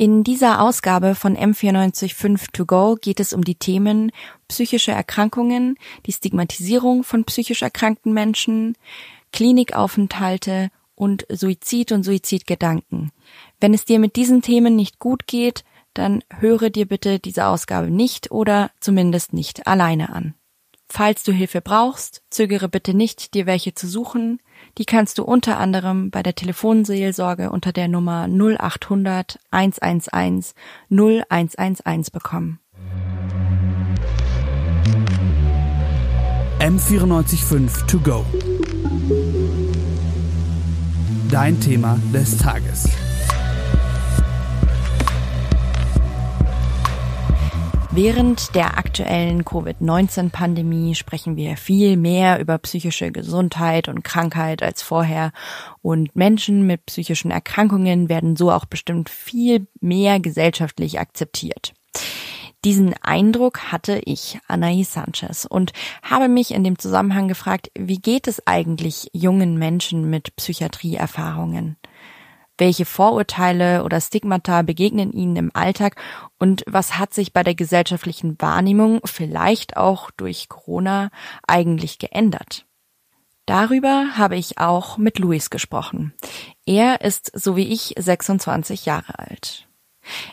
In dieser Ausgabe von M945 To Go geht es um die Themen psychische Erkrankungen, die Stigmatisierung von psychisch erkrankten Menschen, Klinikaufenthalte und Suizid und Suizidgedanken. Wenn es dir mit diesen Themen nicht gut geht, dann höre dir bitte diese Ausgabe nicht oder zumindest nicht alleine an. Falls du Hilfe brauchst, zögere bitte nicht, dir welche zu suchen. Die kannst du unter anderem bei der Telefonseelsorge unter der Nummer 0800 111 0111 bekommen. M945 To Go. Dein Thema des Tages. Während der aktuellen Covid-19-Pandemie sprechen wir viel mehr über psychische Gesundheit und Krankheit als vorher und Menschen mit psychischen Erkrankungen werden so auch bestimmt viel mehr gesellschaftlich akzeptiert. Diesen Eindruck hatte ich, Anaïs Sanchez, und habe mich in dem Zusammenhang gefragt, wie geht es eigentlich jungen Menschen mit Psychiatrieerfahrungen? Welche Vorurteile oder Stigmata begegnen ihnen im Alltag und was hat sich bei der gesellschaftlichen Wahrnehmung vielleicht auch durch Corona eigentlich geändert? Darüber habe ich auch mit Luis gesprochen. Er ist, so wie ich, 26 Jahre alt.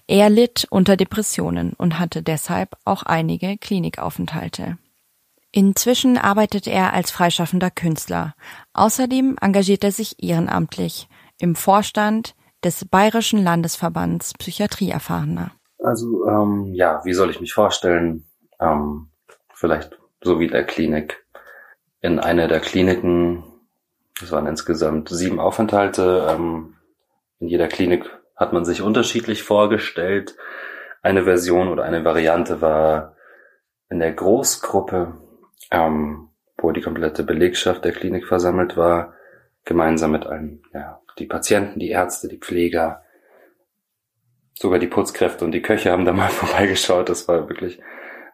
Er litt unter Depressionen und hatte deshalb auch einige Klinikaufenthalte. Inzwischen arbeitet er als freischaffender Künstler. Außerdem engagiert er sich ehrenamtlich im Vorstand des Bayerischen Landesverbands Psychiatrieerfahrener. Also ähm, ja, wie soll ich mich vorstellen? Ähm, vielleicht so wie der Klinik. In einer der Kliniken, das waren insgesamt sieben Aufenthalte. Ähm, in jeder Klinik hat man sich unterschiedlich vorgestellt. Eine Version oder eine Variante war in der Großgruppe, ähm, wo die komplette Belegschaft der Klinik versammelt war, gemeinsam mit allen ja, die Patienten, die Ärzte, die Pfleger, sogar die Putzkräfte und die Köche haben da mal vorbeigeschaut. Das war wirklich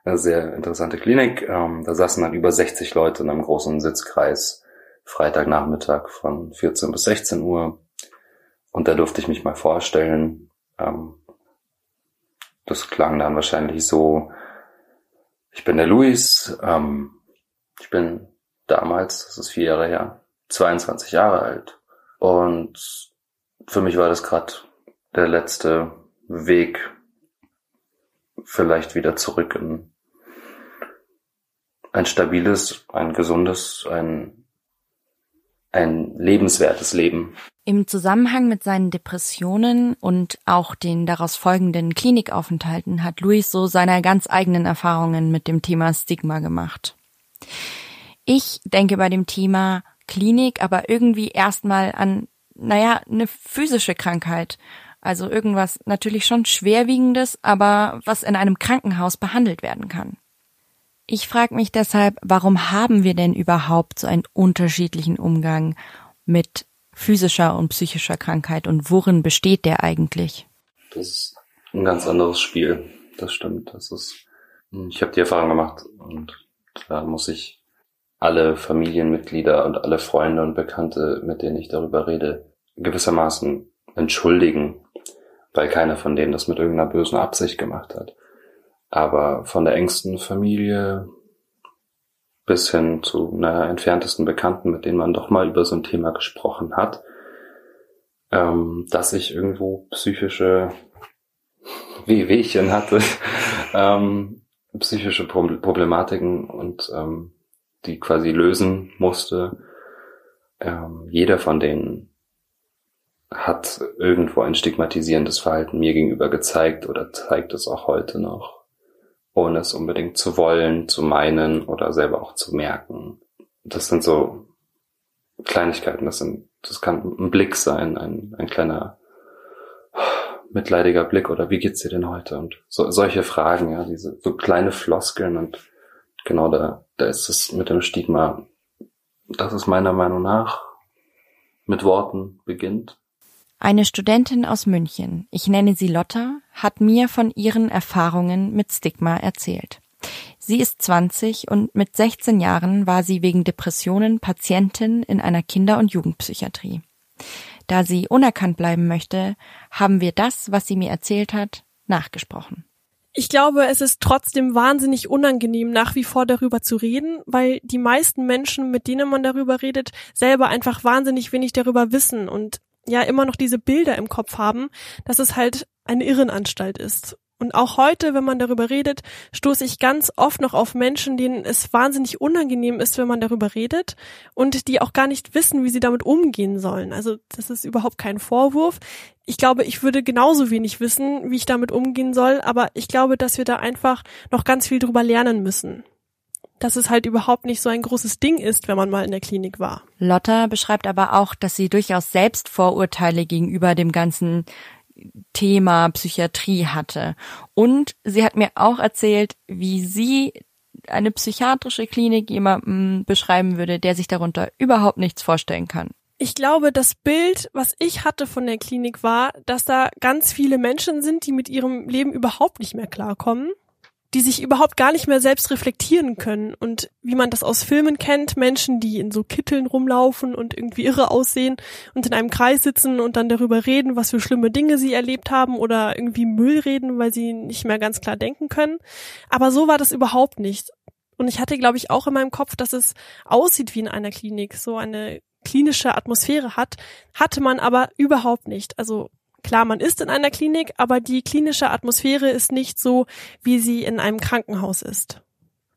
eine sehr interessante Klinik. Ähm, da saßen dann über 60 Leute in einem großen Sitzkreis, Freitagnachmittag von 14 bis 16 Uhr. Und da durfte ich mich mal vorstellen. Ähm, das klang dann wahrscheinlich so, ich bin der Luis, ähm, ich bin damals, das ist vier Jahre her, 22 Jahre alt. Und für mich war das gerade der letzte Weg, vielleicht wieder zurück in ein stabiles, ein gesundes, ein, ein lebenswertes Leben. Im Zusammenhang mit seinen Depressionen und auch den daraus folgenden Klinikaufenthalten hat Luis so seine ganz eigenen Erfahrungen mit dem Thema Stigma gemacht. Ich denke bei dem Thema Klinik, aber irgendwie erstmal an, naja, eine physische Krankheit. Also irgendwas natürlich schon schwerwiegendes, aber was in einem Krankenhaus behandelt werden kann. Ich frage mich deshalb, warum haben wir denn überhaupt so einen unterschiedlichen Umgang mit physischer und psychischer Krankheit und worin besteht der eigentlich? Das ist ein ganz anderes Spiel. Das stimmt. Das ist. Ich habe die Erfahrung gemacht und da muss ich alle Familienmitglieder und alle Freunde und Bekannte, mit denen ich darüber rede, gewissermaßen entschuldigen, weil keiner von denen das mit irgendeiner bösen Absicht gemacht hat. Aber von der engsten Familie bis hin zu einer entferntesten Bekannten, mit denen man doch mal über so ein Thema gesprochen hat, ähm, dass ich irgendwo psychische Wehwehchen hatte, ähm, psychische Problematiken und ähm, die quasi lösen musste. Ähm, jeder von denen hat irgendwo ein stigmatisierendes Verhalten mir gegenüber gezeigt oder zeigt es auch heute noch, ohne es unbedingt zu wollen, zu meinen oder selber auch zu merken. Das sind so Kleinigkeiten, das sind, das kann ein Blick sein, ein, ein kleiner mitleidiger Blick oder wie geht's dir denn heute? Und so, solche Fragen, ja, diese so kleine Floskeln und genau da, da ist es mit dem Stigma, das ist meiner Meinung nach mit Worten beginnt. Eine Studentin aus München, ich nenne sie Lotta, hat mir von ihren Erfahrungen mit Stigma erzählt. Sie ist 20 und mit 16 Jahren war sie wegen Depressionen Patientin in einer Kinder- und Jugendpsychiatrie. Da sie unerkannt bleiben möchte, haben wir das, was sie mir erzählt hat, nachgesprochen. Ich glaube, es ist trotzdem wahnsinnig unangenehm, nach wie vor darüber zu reden, weil die meisten Menschen, mit denen man darüber redet, selber einfach wahnsinnig wenig darüber wissen und ja immer noch diese Bilder im Kopf haben, dass es halt eine Irrenanstalt ist. Und auch heute, wenn man darüber redet, stoße ich ganz oft noch auf Menschen, denen es wahnsinnig unangenehm ist, wenn man darüber redet und die auch gar nicht wissen, wie sie damit umgehen sollen. Also das ist überhaupt kein Vorwurf. Ich glaube, ich würde genauso wenig wissen, wie ich damit umgehen soll, aber ich glaube, dass wir da einfach noch ganz viel drüber lernen müssen dass es halt überhaupt nicht so ein großes Ding ist, wenn man mal in der Klinik war. Lotta beschreibt aber auch, dass sie durchaus selbst Vorurteile gegenüber dem ganzen Thema Psychiatrie hatte. Und sie hat mir auch erzählt, wie sie eine psychiatrische Klinik jemandem beschreiben würde, der sich darunter überhaupt nichts vorstellen kann. Ich glaube, das Bild, was ich hatte von der Klinik war, dass da ganz viele Menschen sind, die mit ihrem Leben überhaupt nicht mehr klarkommen die sich überhaupt gar nicht mehr selbst reflektieren können. Und wie man das aus Filmen kennt, Menschen, die in so Kitteln rumlaufen und irgendwie irre aussehen und in einem Kreis sitzen und dann darüber reden, was für schlimme Dinge sie erlebt haben oder irgendwie Müll reden, weil sie nicht mehr ganz klar denken können. Aber so war das überhaupt nicht. Und ich hatte, glaube ich, auch in meinem Kopf, dass es aussieht wie in einer Klinik, so eine klinische Atmosphäre hat, hatte man aber überhaupt nicht. Also Klar, man ist in einer Klinik, aber die klinische Atmosphäre ist nicht so, wie sie in einem Krankenhaus ist.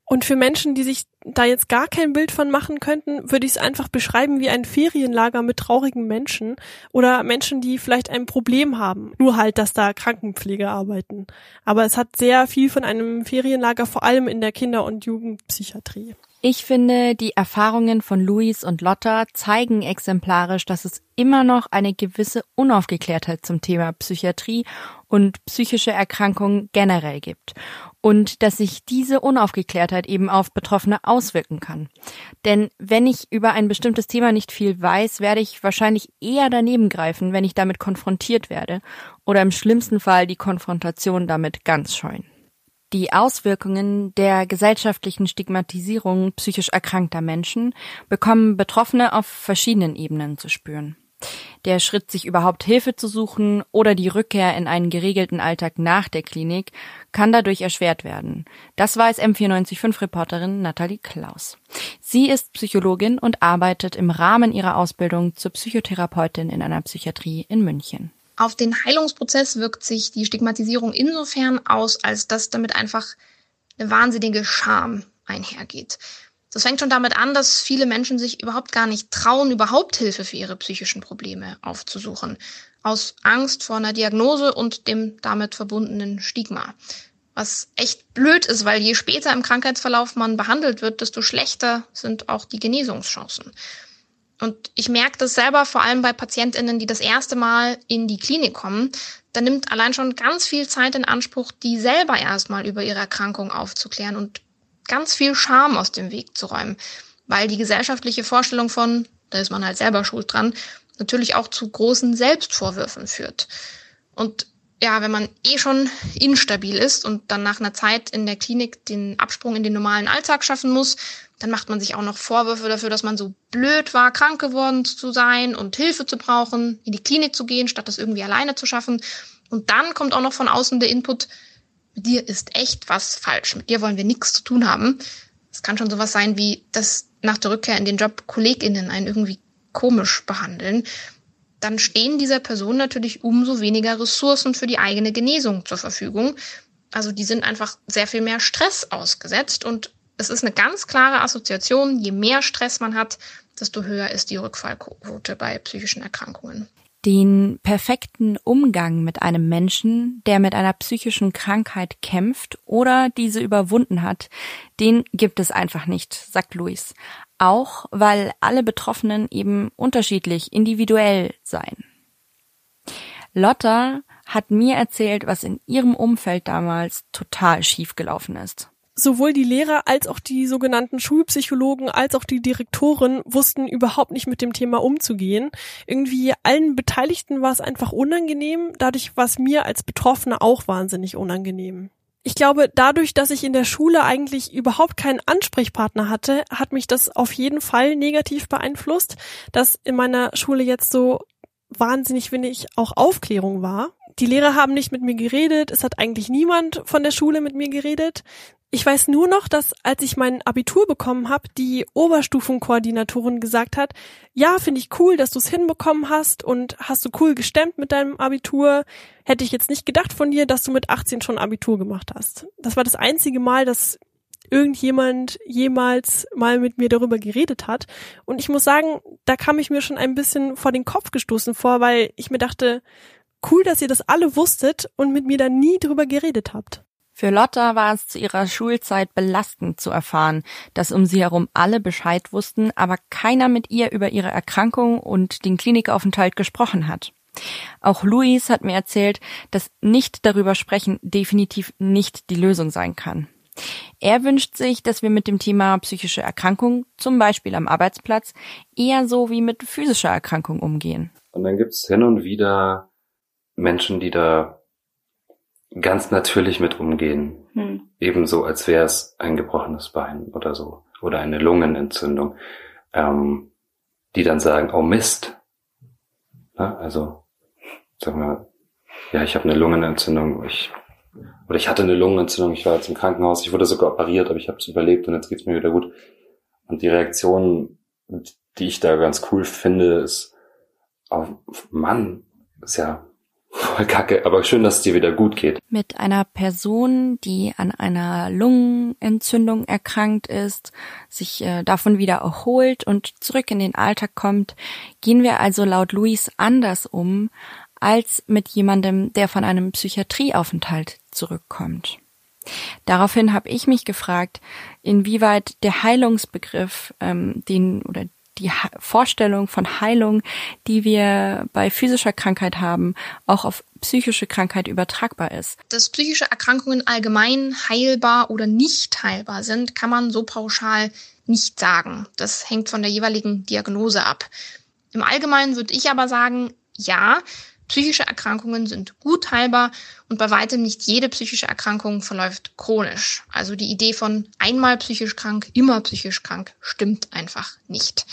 Und für Menschen, die sich da jetzt gar kein Bild von machen könnten, würde ich es einfach beschreiben wie ein Ferienlager mit traurigen Menschen oder Menschen, die vielleicht ein Problem haben. Nur halt, dass da Krankenpfleger arbeiten. Aber es hat sehr viel von einem Ferienlager, vor allem in der Kinder- und Jugendpsychiatrie. Ich finde, die Erfahrungen von Luis und Lotta zeigen exemplarisch, dass es immer noch eine gewisse Unaufgeklärtheit zum Thema Psychiatrie und psychische Erkrankungen generell gibt und dass sich diese Unaufgeklärtheit eben auf Betroffene auswirken kann. Denn wenn ich über ein bestimmtes Thema nicht viel weiß, werde ich wahrscheinlich eher daneben greifen, wenn ich damit konfrontiert werde oder im schlimmsten Fall die Konfrontation damit ganz scheuen. Die Auswirkungen der gesellschaftlichen Stigmatisierung psychisch erkrankter Menschen bekommen Betroffene auf verschiedenen Ebenen zu spüren. Der Schritt, sich überhaupt Hilfe zu suchen oder die Rückkehr in einen geregelten Alltag nach der Klinik, kann dadurch erschwert werden. Das weiß M945-Reporterin Nathalie Klaus. Sie ist Psychologin und arbeitet im Rahmen ihrer Ausbildung zur Psychotherapeutin in einer Psychiatrie in München. Auf den Heilungsprozess wirkt sich die Stigmatisierung insofern aus, als dass damit einfach eine wahnsinnige Scham einhergeht. Das fängt schon damit an, dass viele Menschen sich überhaupt gar nicht trauen, überhaupt Hilfe für ihre psychischen Probleme aufzusuchen. Aus Angst vor einer Diagnose und dem damit verbundenen Stigma. Was echt blöd ist, weil je später im Krankheitsverlauf man behandelt wird, desto schlechter sind auch die Genesungschancen. Und ich merke das selber vor allem bei PatientInnen, die das erste Mal in die Klinik kommen. Da nimmt allein schon ganz viel Zeit in Anspruch, die selber erstmal über ihre Erkrankung aufzuklären und ganz viel Scham aus dem Weg zu räumen. Weil die gesellschaftliche Vorstellung von, da ist man halt selber schuld dran, natürlich auch zu großen Selbstvorwürfen führt. Und ja, wenn man eh schon instabil ist und dann nach einer Zeit in der Klinik den Absprung in den normalen Alltag schaffen muss, dann macht man sich auch noch Vorwürfe dafür, dass man so blöd war, krank geworden zu sein und Hilfe zu brauchen, in die Klinik zu gehen, statt das irgendwie alleine zu schaffen. Und dann kommt auch noch von außen der Input, mit dir ist echt was falsch, mit dir wollen wir nichts zu tun haben. Es kann schon sowas sein wie, dass nach der Rückkehr in den Job KollegInnen einen irgendwie komisch behandeln. Dann stehen dieser Person natürlich umso weniger Ressourcen für die eigene Genesung zur Verfügung. Also die sind einfach sehr viel mehr Stress ausgesetzt und es ist eine ganz klare Assoziation. Je mehr Stress man hat, desto höher ist die Rückfallquote bei psychischen Erkrankungen. Den perfekten Umgang mit einem Menschen, der mit einer psychischen Krankheit kämpft oder diese überwunden hat, den gibt es einfach nicht, sagt Luis. Auch weil alle Betroffenen eben unterschiedlich, individuell seien. Lotta hat mir erzählt, was in ihrem Umfeld damals total schief gelaufen ist sowohl die Lehrer als auch die sogenannten Schulpsychologen als auch die Direktoren wussten überhaupt nicht mit dem Thema umzugehen. Irgendwie allen Beteiligten war es einfach unangenehm. Dadurch war es mir als Betroffene auch wahnsinnig unangenehm. Ich glaube, dadurch, dass ich in der Schule eigentlich überhaupt keinen Ansprechpartner hatte, hat mich das auf jeden Fall negativ beeinflusst, dass in meiner Schule jetzt so wahnsinnig wenig auch Aufklärung war. Die Lehrer haben nicht mit mir geredet, es hat eigentlich niemand von der Schule mit mir geredet. Ich weiß nur noch, dass als ich mein Abitur bekommen habe, die Oberstufenkoordinatorin gesagt hat, ja, finde ich cool, dass du es hinbekommen hast und hast du cool gestemmt mit deinem Abitur. Hätte ich jetzt nicht gedacht von dir, dass du mit 18 schon Abitur gemacht hast. Das war das einzige Mal, dass irgendjemand jemals mal mit mir darüber geredet hat. Und ich muss sagen, da kam ich mir schon ein bisschen vor den Kopf gestoßen vor, weil ich mir dachte, cool, dass ihr das alle wusstet und mit mir da nie drüber geredet habt. Für Lotta war es zu ihrer Schulzeit belastend zu erfahren, dass um sie herum alle Bescheid wussten, aber keiner mit ihr über ihre Erkrankung und den Klinikaufenthalt gesprochen hat. Auch Luis hat mir erzählt, dass nicht darüber sprechen definitiv nicht die Lösung sein kann. Er wünscht sich, dass wir mit dem Thema psychische Erkrankung, zum Beispiel am Arbeitsplatz, eher so wie mit physischer Erkrankung umgehen. Und dann gibt's hin und wieder Menschen, die da ganz natürlich mit umgehen. Hm. Ebenso, als wäre es ein gebrochenes Bein oder so. Oder eine Lungenentzündung. Ähm, die dann sagen, oh Mist. Na, also, sagen wir, ja, ich habe eine Lungenentzündung, ich oder ich hatte eine Lungenentzündung, ich war jetzt im Krankenhaus, ich wurde sogar operiert, aber ich habe es überlebt und jetzt geht's mir wieder gut. Und die Reaktion, die ich da ganz cool finde, ist, oh Mann, ist ja voll kacke, aber schön, dass es dir wieder gut geht. Mit einer Person, die an einer Lungenentzündung erkrankt ist, sich äh, davon wieder erholt und zurück in den Alltag kommt, gehen wir also laut Luis anders um als mit jemandem, der von einem Psychiatrieaufenthalt zurückkommt. Daraufhin habe ich mich gefragt, inwieweit der Heilungsbegriff, ähm, den oder die Vorstellung von Heilung, die wir bei physischer Krankheit haben, auch auf psychische Krankheit übertragbar ist. Dass psychische Erkrankungen allgemein heilbar oder nicht heilbar sind, kann man so pauschal nicht sagen. Das hängt von der jeweiligen Diagnose ab. Im Allgemeinen würde ich aber sagen, ja, Psychische Erkrankungen sind gut heilbar und bei weitem nicht jede psychische Erkrankung verläuft chronisch. Also die Idee von einmal psychisch krank, immer psychisch krank stimmt einfach nicht.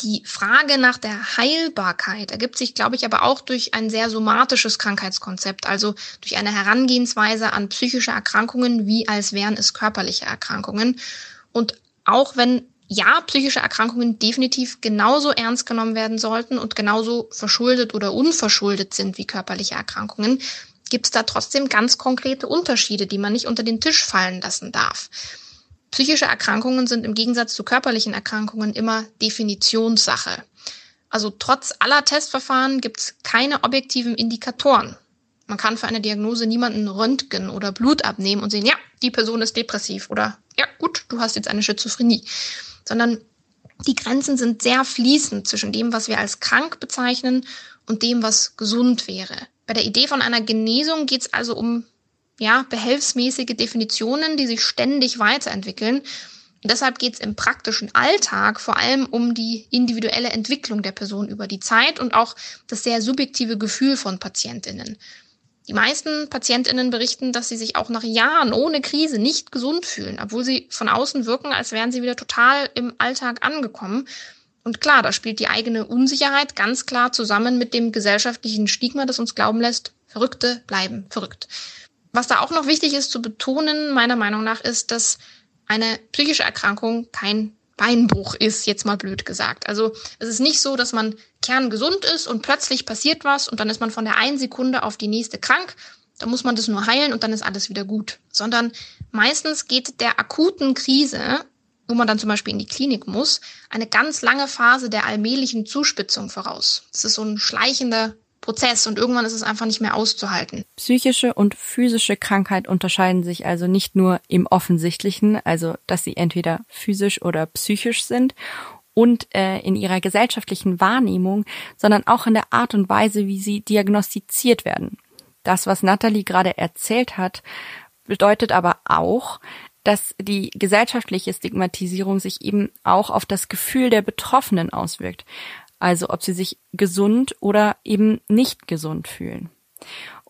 Die Frage nach der Heilbarkeit ergibt sich, glaube ich, aber auch durch ein sehr somatisches Krankheitskonzept, also durch eine Herangehensweise an psychische Erkrankungen, wie als wären es körperliche Erkrankungen. Und auch wenn ja, psychische Erkrankungen definitiv genauso ernst genommen werden sollten und genauso verschuldet oder unverschuldet sind wie körperliche Erkrankungen, gibt es da trotzdem ganz konkrete Unterschiede, die man nicht unter den Tisch fallen lassen darf. Psychische Erkrankungen sind im Gegensatz zu körperlichen Erkrankungen immer Definitionssache. Also trotz aller Testverfahren gibt es keine objektiven Indikatoren. Man kann für eine Diagnose niemanden Röntgen oder Blut abnehmen und sehen, ja, die Person ist depressiv oder ja, gut, du hast jetzt eine Schizophrenie sondern die Grenzen sind sehr fließend zwischen dem, was wir als krank bezeichnen und dem, was gesund wäre. Bei der Idee von einer Genesung geht es also um ja, behelfsmäßige Definitionen, die sich ständig weiterentwickeln. Und deshalb geht es im praktischen Alltag vor allem um die individuelle Entwicklung der Person über die Zeit und auch das sehr subjektive Gefühl von Patientinnen. Die meisten Patientinnen berichten, dass sie sich auch nach Jahren ohne Krise nicht gesund fühlen, obwohl sie von außen wirken, als wären sie wieder total im Alltag angekommen. Und klar, da spielt die eigene Unsicherheit ganz klar zusammen mit dem gesellschaftlichen Stigma, das uns glauben lässt, Verrückte bleiben verrückt. Was da auch noch wichtig ist zu betonen, meiner Meinung nach, ist, dass eine psychische Erkrankung kein Beinbruch ist, jetzt mal blöd gesagt. Also es ist nicht so, dass man kerngesund ist und plötzlich passiert was und dann ist man von der einen Sekunde auf die nächste krank. Da muss man das nur heilen und dann ist alles wieder gut. Sondern meistens geht der akuten Krise, wo man dann zum Beispiel in die Klinik muss, eine ganz lange Phase der allmählichen Zuspitzung voraus. Das ist so ein schleichender Prozess und irgendwann ist es einfach nicht mehr auszuhalten. Psychische und physische Krankheit unterscheiden sich also nicht nur im Offensichtlichen, also dass sie entweder physisch oder psychisch sind und äh, in ihrer gesellschaftlichen Wahrnehmung, sondern auch in der Art und Weise, wie sie diagnostiziert werden. Das, was Natalie gerade erzählt hat, bedeutet aber auch, dass die gesellschaftliche Stigmatisierung sich eben auch auf das Gefühl der Betroffenen auswirkt also ob sie sich gesund oder eben nicht gesund fühlen.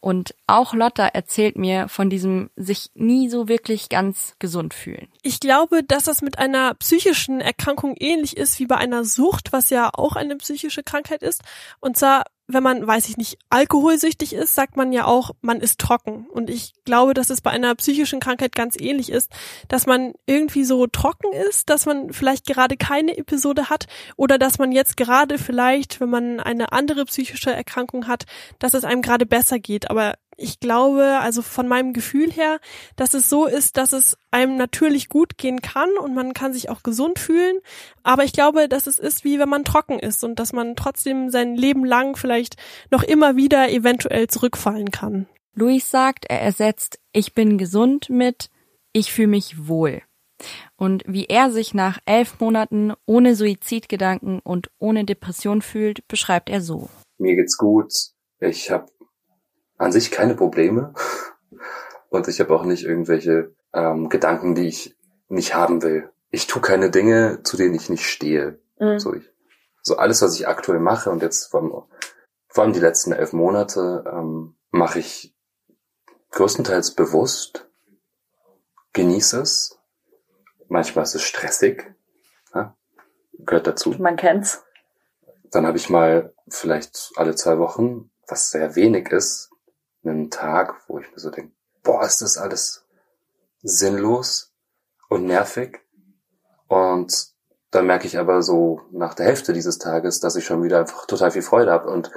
Und auch Lotta erzählt mir von diesem sich nie so wirklich ganz gesund fühlen. Ich glaube, dass das mit einer psychischen Erkrankung ähnlich ist wie bei einer Sucht, was ja auch eine psychische Krankheit ist. Und zwar wenn man, weiß ich nicht, alkoholsüchtig ist, sagt man ja auch, man ist trocken. Und ich glaube, dass es bei einer psychischen Krankheit ganz ähnlich ist, dass man irgendwie so trocken ist, dass man vielleicht gerade keine Episode hat oder dass man jetzt gerade vielleicht, wenn man eine andere psychische Erkrankung hat, dass es einem gerade besser geht. Aber ich glaube, also von meinem Gefühl her, dass es so ist, dass es einem natürlich gut gehen kann und man kann sich auch gesund fühlen. Aber ich glaube, dass es ist, wie wenn man trocken ist und dass man trotzdem sein Leben lang vielleicht noch immer wieder eventuell zurückfallen kann. Luis sagt, er ersetzt ich bin gesund mit ich fühle mich wohl. Und wie er sich nach elf Monaten ohne Suizidgedanken und ohne Depression fühlt, beschreibt er so. Mir geht's gut. Ich habe an sich keine Probleme. Und ich habe auch nicht irgendwelche ähm, Gedanken, die ich nicht haben will. Ich tue keine Dinge, zu denen ich nicht stehe. Mhm. So, ich, so alles, was ich aktuell mache und jetzt vor allem, vor allem die letzten elf Monate, ähm, mache ich größtenteils bewusst, genieße es. Manchmal ist es stressig, ja? gehört dazu. Man kennt's. Dann habe ich mal vielleicht alle zwei Wochen, was sehr wenig ist, einen Tag, wo ich mir so denke, boah, ist das alles sinnlos und nervig. Und dann merke ich aber so nach der Hälfte dieses Tages, dass ich schon wieder einfach total viel Freude habe. Und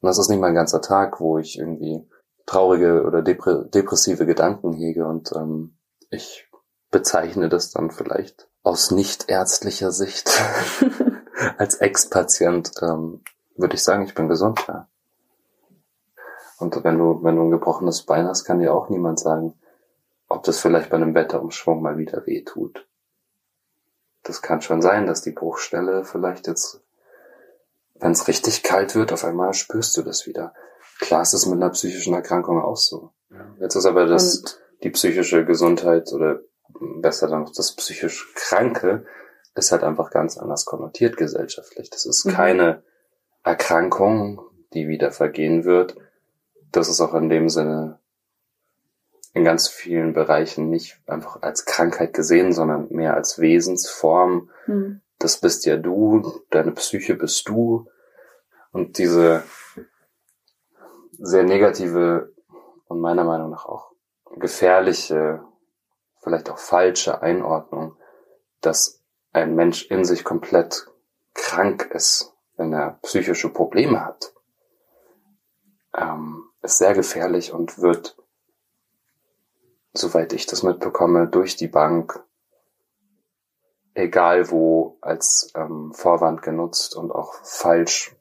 das ist nicht mal ein ganzer Tag, wo ich irgendwie traurige oder depressive Gedanken hege. Und ähm, ich bezeichne das dann vielleicht aus nicht ärztlicher Sicht als Ex-Patient, ähm, würde ich sagen, ich bin gesund, ja. Und wenn du, wenn du ein gebrochenes Bein hast, kann dir auch niemand sagen, ob das vielleicht bei einem Wetterumschwung mal wieder weh tut. Das kann schon sein, dass die Bruchstelle vielleicht jetzt, wenn es richtig kalt wird, auf einmal spürst du das wieder. Klar ist es mit einer psychischen Erkrankung auch so. Jetzt ist aber das, Und? die psychische Gesundheit oder besser dann noch das psychisch Kranke ist halt einfach ganz anders konnotiert gesellschaftlich. Das ist mhm. keine Erkrankung, die wieder vergehen wird, das ist auch in dem Sinne in ganz vielen Bereichen nicht einfach als Krankheit gesehen, sondern mehr als Wesensform. Mhm. Das bist ja du, deine Psyche bist du. Und diese sehr negative und meiner Meinung nach auch gefährliche, vielleicht auch falsche Einordnung, dass ein Mensch in sich komplett krank ist, wenn er psychische Probleme hat. Ähm, ist sehr gefährlich und wird, soweit ich das mitbekomme, durch die Bank, egal wo, als ähm, Vorwand genutzt und auch falsch,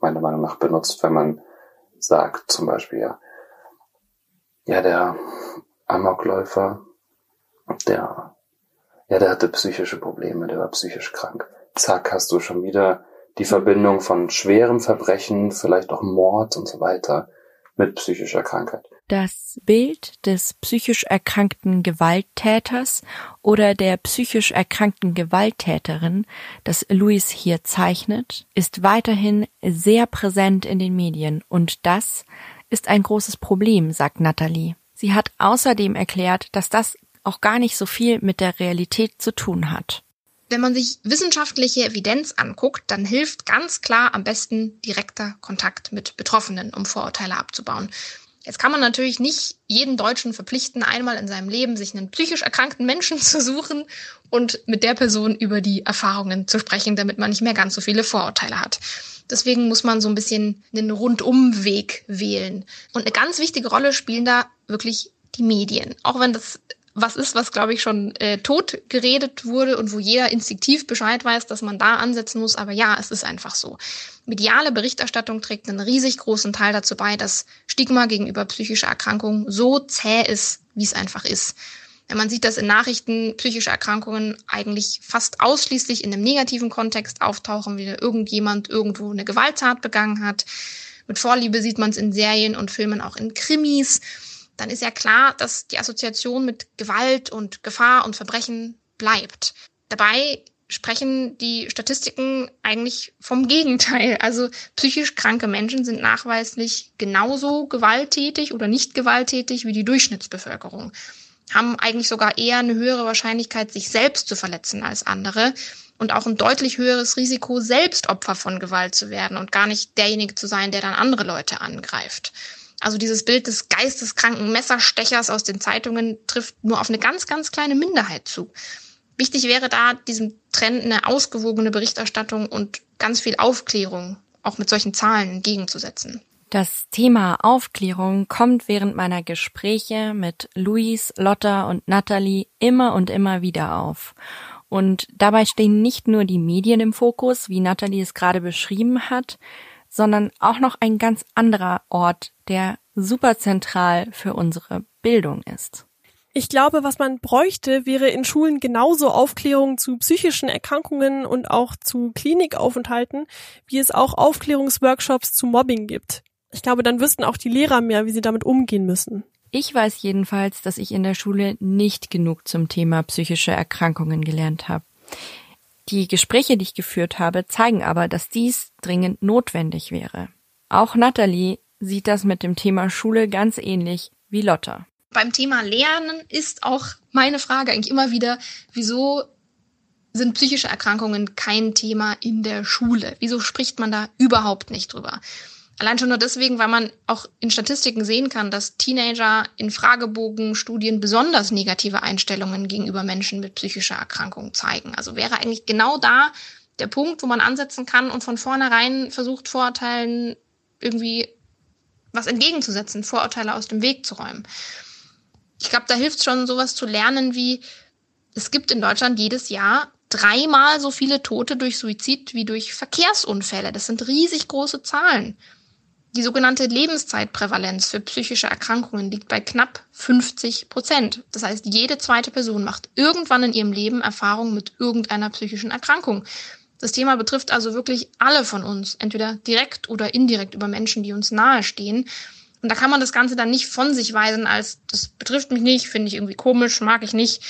meiner Meinung nach, benutzt, wenn man sagt, zum Beispiel, ja, ja, der Amokläufer, der, ja, der hatte psychische Probleme, der war psychisch krank. Zack, hast du schon wieder die Verbindung von schwerem Verbrechen, vielleicht auch Mord und so weiter mit psychischer Krankheit. Das Bild des psychisch erkrankten Gewalttäters oder der psychisch erkrankten Gewalttäterin, das Louis hier zeichnet, ist weiterhin sehr präsent in den Medien und das ist ein großes Problem, sagt Natalie. Sie hat außerdem erklärt, dass das auch gar nicht so viel mit der Realität zu tun hat. Wenn man sich wissenschaftliche Evidenz anguckt, dann hilft ganz klar am besten direkter Kontakt mit Betroffenen, um Vorurteile abzubauen. Jetzt kann man natürlich nicht jeden Deutschen verpflichten, einmal in seinem Leben sich einen psychisch erkrankten Menschen zu suchen und mit der Person über die Erfahrungen zu sprechen, damit man nicht mehr ganz so viele Vorurteile hat. Deswegen muss man so ein bisschen einen Rundumweg wählen. Und eine ganz wichtige Rolle spielen da wirklich die Medien. Auch wenn das was ist, was glaube ich schon äh, tot geredet wurde und wo jeder instinktiv Bescheid weiß, dass man da ansetzen muss. Aber ja, es ist einfach so. Mediale Berichterstattung trägt einen riesig großen Teil dazu bei, dass Stigma gegenüber psychischer Erkrankung so zäh ist, wie es einfach ist. Wenn man sieht, dass in Nachrichten psychische Erkrankungen eigentlich fast ausschließlich in einem negativen Kontext auftauchen, wie irgendjemand irgendwo eine Gewalttat begangen hat. Mit Vorliebe sieht man es in Serien und Filmen auch in Krimis dann ist ja klar, dass die Assoziation mit Gewalt und Gefahr und Verbrechen bleibt. Dabei sprechen die Statistiken eigentlich vom Gegenteil. Also psychisch kranke Menschen sind nachweislich genauso gewalttätig oder nicht gewalttätig wie die Durchschnittsbevölkerung, haben eigentlich sogar eher eine höhere Wahrscheinlichkeit, sich selbst zu verletzen als andere und auch ein deutlich höheres Risiko, selbst Opfer von Gewalt zu werden und gar nicht derjenige zu sein, der dann andere Leute angreift. Also dieses Bild des geisteskranken Messerstechers aus den Zeitungen trifft nur auf eine ganz, ganz kleine Minderheit zu. Wichtig wäre da diesem Trend eine ausgewogene Berichterstattung und ganz viel Aufklärung auch mit solchen Zahlen entgegenzusetzen. Das Thema Aufklärung kommt während meiner Gespräche mit Luis, Lotta und Natalie immer und immer wieder auf. Und dabei stehen nicht nur die Medien im Fokus, wie Natalie es gerade beschrieben hat, sondern auch noch ein ganz anderer Ort, der super zentral für unsere Bildung ist. Ich glaube, was man bräuchte, wäre in Schulen genauso Aufklärung zu psychischen Erkrankungen und auch zu Klinikaufenthalten, wie es auch Aufklärungsworkshops zu Mobbing gibt. Ich glaube, dann wüssten auch die Lehrer mehr, wie sie damit umgehen müssen. Ich weiß jedenfalls, dass ich in der Schule nicht genug zum Thema psychische Erkrankungen gelernt habe. Die Gespräche, die ich geführt habe, zeigen aber, dass dies dringend notwendig wäre. Auch Natalie sieht das mit dem Thema Schule ganz ähnlich wie Lotta beim Thema Lernen ist auch meine Frage eigentlich immer wieder, wieso sind psychische Erkrankungen kein Thema in der Schule? Wieso spricht man da überhaupt nicht drüber? Allein schon nur deswegen, weil man auch in Statistiken sehen kann, dass Teenager in Fragebogenstudien besonders negative Einstellungen gegenüber Menschen mit psychischer Erkrankung zeigen. Also wäre eigentlich genau da der Punkt, wo man ansetzen kann und von vornherein versucht, Vorurteilen irgendwie was entgegenzusetzen, Vorurteile aus dem Weg zu räumen ich glaube, da hilft schon sowas zu lernen wie, es gibt in Deutschland jedes Jahr dreimal so viele Tote durch Suizid wie durch Verkehrsunfälle. Das sind riesig große Zahlen. Die sogenannte Lebenszeitprävalenz für psychische Erkrankungen liegt bei knapp 50 Prozent. Das heißt, jede zweite Person macht irgendwann in ihrem Leben Erfahrung mit irgendeiner psychischen Erkrankung. Das Thema betrifft also wirklich alle von uns, entweder direkt oder indirekt über Menschen, die uns nahestehen. Und da kann man das Ganze dann nicht von sich weisen als, das betrifft mich nicht, finde ich irgendwie komisch, mag ich nicht,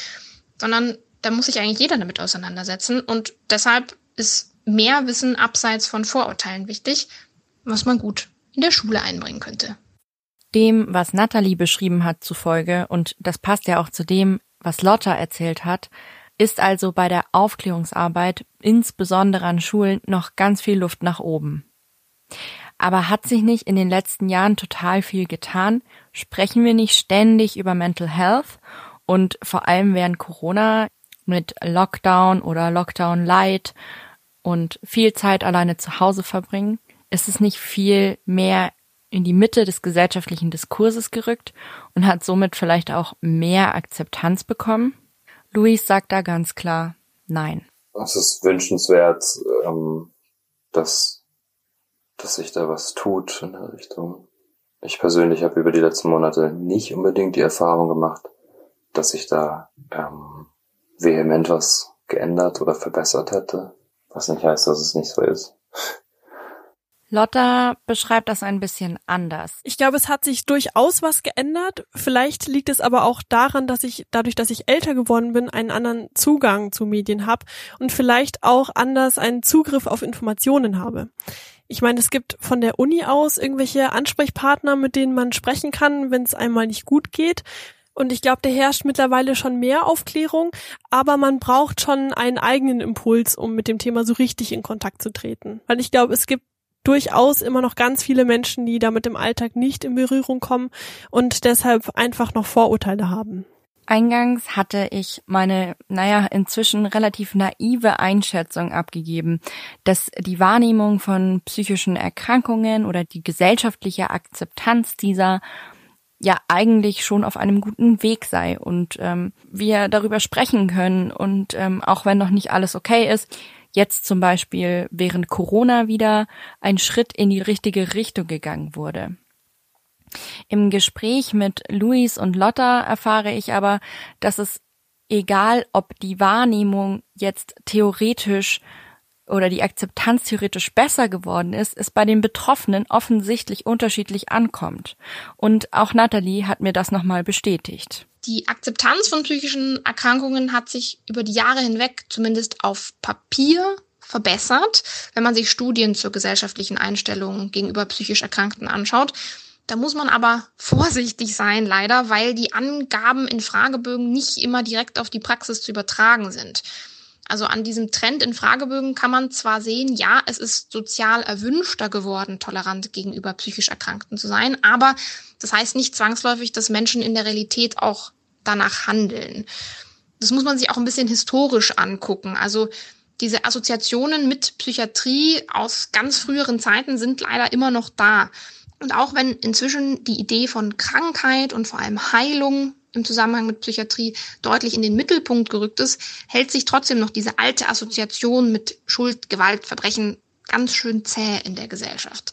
sondern da muss sich eigentlich jeder damit auseinandersetzen. Und deshalb ist mehr Wissen abseits von Vorurteilen wichtig, was man gut in der Schule einbringen könnte. Dem, was Natalie beschrieben hat zufolge, und das passt ja auch zu dem, was Lotta erzählt hat, ist also bei der Aufklärungsarbeit, insbesondere an Schulen, noch ganz viel Luft nach oben. Aber hat sich nicht in den letzten Jahren total viel getan? Sprechen wir nicht ständig über Mental Health und vor allem während Corona mit Lockdown oder Lockdown Light und viel Zeit alleine zu Hause verbringen? Ist es nicht viel mehr in die Mitte des gesellschaftlichen Diskurses gerückt und hat somit vielleicht auch mehr Akzeptanz bekommen? Luis sagt da ganz klar Nein. Es ist wünschenswert, ähm, dass dass sich da was tut in der Richtung. Ich persönlich habe über die letzten Monate nicht unbedingt die Erfahrung gemacht, dass sich da ähm, vehement was geändert oder verbessert hätte, was nicht heißt, dass es nicht so ist. Lotta beschreibt das ein bisschen anders. Ich glaube, es hat sich durchaus was geändert. Vielleicht liegt es aber auch daran, dass ich dadurch, dass ich älter geworden bin, einen anderen Zugang zu Medien habe und vielleicht auch anders einen Zugriff auf Informationen habe. Ich meine, es gibt von der Uni aus irgendwelche Ansprechpartner, mit denen man sprechen kann, wenn es einmal nicht gut geht. Und ich glaube, da herrscht mittlerweile schon mehr Aufklärung, aber man braucht schon einen eigenen Impuls, um mit dem Thema so richtig in Kontakt zu treten. Weil ich glaube, es gibt durchaus immer noch ganz viele Menschen, die damit im Alltag nicht in Berührung kommen und deshalb einfach noch Vorurteile haben. Eingangs hatte ich meine, naja, inzwischen relativ naive Einschätzung abgegeben, dass die Wahrnehmung von psychischen Erkrankungen oder die gesellschaftliche Akzeptanz dieser ja eigentlich schon auf einem guten Weg sei und ähm, wir darüber sprechen können und ähm, auch wenn noch nicht alles okay ist, jetzt zum Beispiel während Corona wieder ein Schritt in die richtige Richtung gegangen wurde. Im Gespräch mit Luis und Lotta erfahre ich aber, dass es egal, ob die Wahrnehmung jetzt theoretisch oder die Akzeptanz theoretisch besser geworden ist, es bei den Betroffenen offensichtlich unterschiedlich ankommt. Und auch Natalie hat mir das nochmal bestätigt. Die Akzeptanz von psychischen Erkrankungen hat sich über die Jahre hinweg zumindest auf Papier verbessert, wenn man sich Studien zur gesellschaftlichen Einstellung gegenüber psychisch Erkrankten anschaut. Da muss man aber vorsichtig sein, leider, weil die Angaben in Fragebögen nicht immer direkt auf die Praxis zu übertragen sind. Also an diesem Trend in Fragebögen kann man zwar sehen, ja, es ist sozial erwünschter geworden, tolerant gegenüber psychisch Erkrankten zu sein, aber das heißt nicht zwangsläufig, dass Menschen in der Realität auch danach handeln. Das muss man sich auch ein bisschen historisch angucken. Also diese Assoziationen mit Psychiatrie aus ganz früheren Zeiten sind leider immer noch da. Und auch wenn inzwischen die Idee von Krankheit und vor allem Heilung im Zusammenhang mit Psychiatrie deutlich in den Mittelpunkt gerückt ist, hält sich trotzdem noch diese alte Assoziation mit Schuld, Gewalt, Verbrechen ganz schön zäh in der Gesellschaft.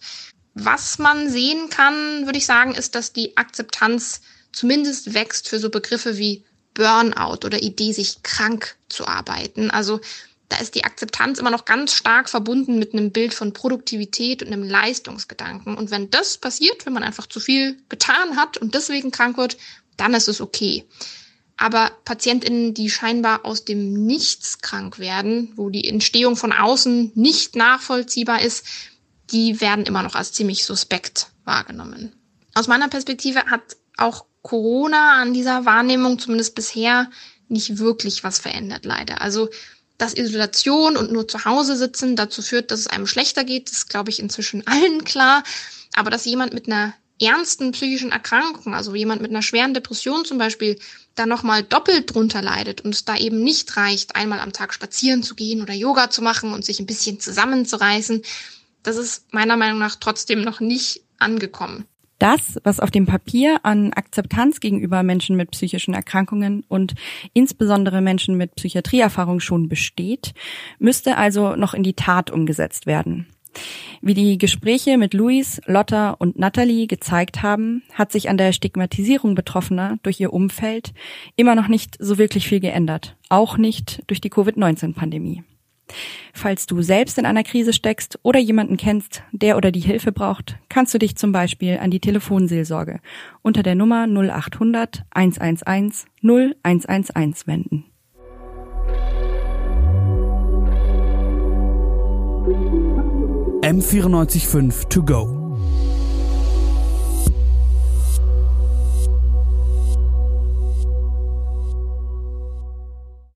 Was man sehen kann, würde ich sagen, ist, dass die Akzeptanz zumindest wächst für so Begriffe wie Burnout oder Idee, sich krank zu arbeiten. Also da ist die Akzeptanz immer noch ganz stark verbunden mit einem Bild von Produktivität und einem Leistungsgedanken. Und wenn das passiert, wenn man einfach zu viel getan hat und deswegen krank wird, dann ist es okay. Aber PatientInnen, die scheinbar aus dem Nichts krank werden, wo die Entstehung von außen nicht nachvollziehbar ist, die werden immer noch als ziemlich suspekt wahrgenommen. Aus meiner Perspektive hat auch Corona an dieser Wahrnehmung zumindest bisher nicht wirklich was verändert, leider. Also, dass Isolation und nur zu Hause sitzen dazu führt, dass es einem schlechter geht, ist, glaube ich, inzwischen allen klar. Aber dass jemand mit einer ernsten psychischen Erkrankung, also jemand mit einer schweren Depression zum Beispiel, da nochmal doppelt drunter leidet und es da eben nicht reicht, einmal am Tag spazieren zu gehen oder Yoga zu machen und sich ein bisschen zusammenzureißen, das ist meiner Meinung nach trotzdem noch nicht angekommen. Das, was auf dem Papier an Akzeptanz gegenüber Menschen mit psychischen Erkrankungen und insbesondere Menschen mit Psychiatrieerfahrung schon besteht, müsste also noch in die Tat umgesetzt werden. Wie die Gespräche mit Luis, Lotta und Natalie gezeigt haben, hat sich an der Stigmatisierung Betroffener durch ihr Umfeld immer noch nicht so wirklich viel geändert, auch nicht durch die Covid-19-Pandemie. Falls du selbst in einer Krise steckst oder jemanden kennst, der oder die Hilfe braucht, kannst du dich zum Beispiel an die Telefonseelsorge unter der Nummer 0800 111 0111 wenden. M945 to go.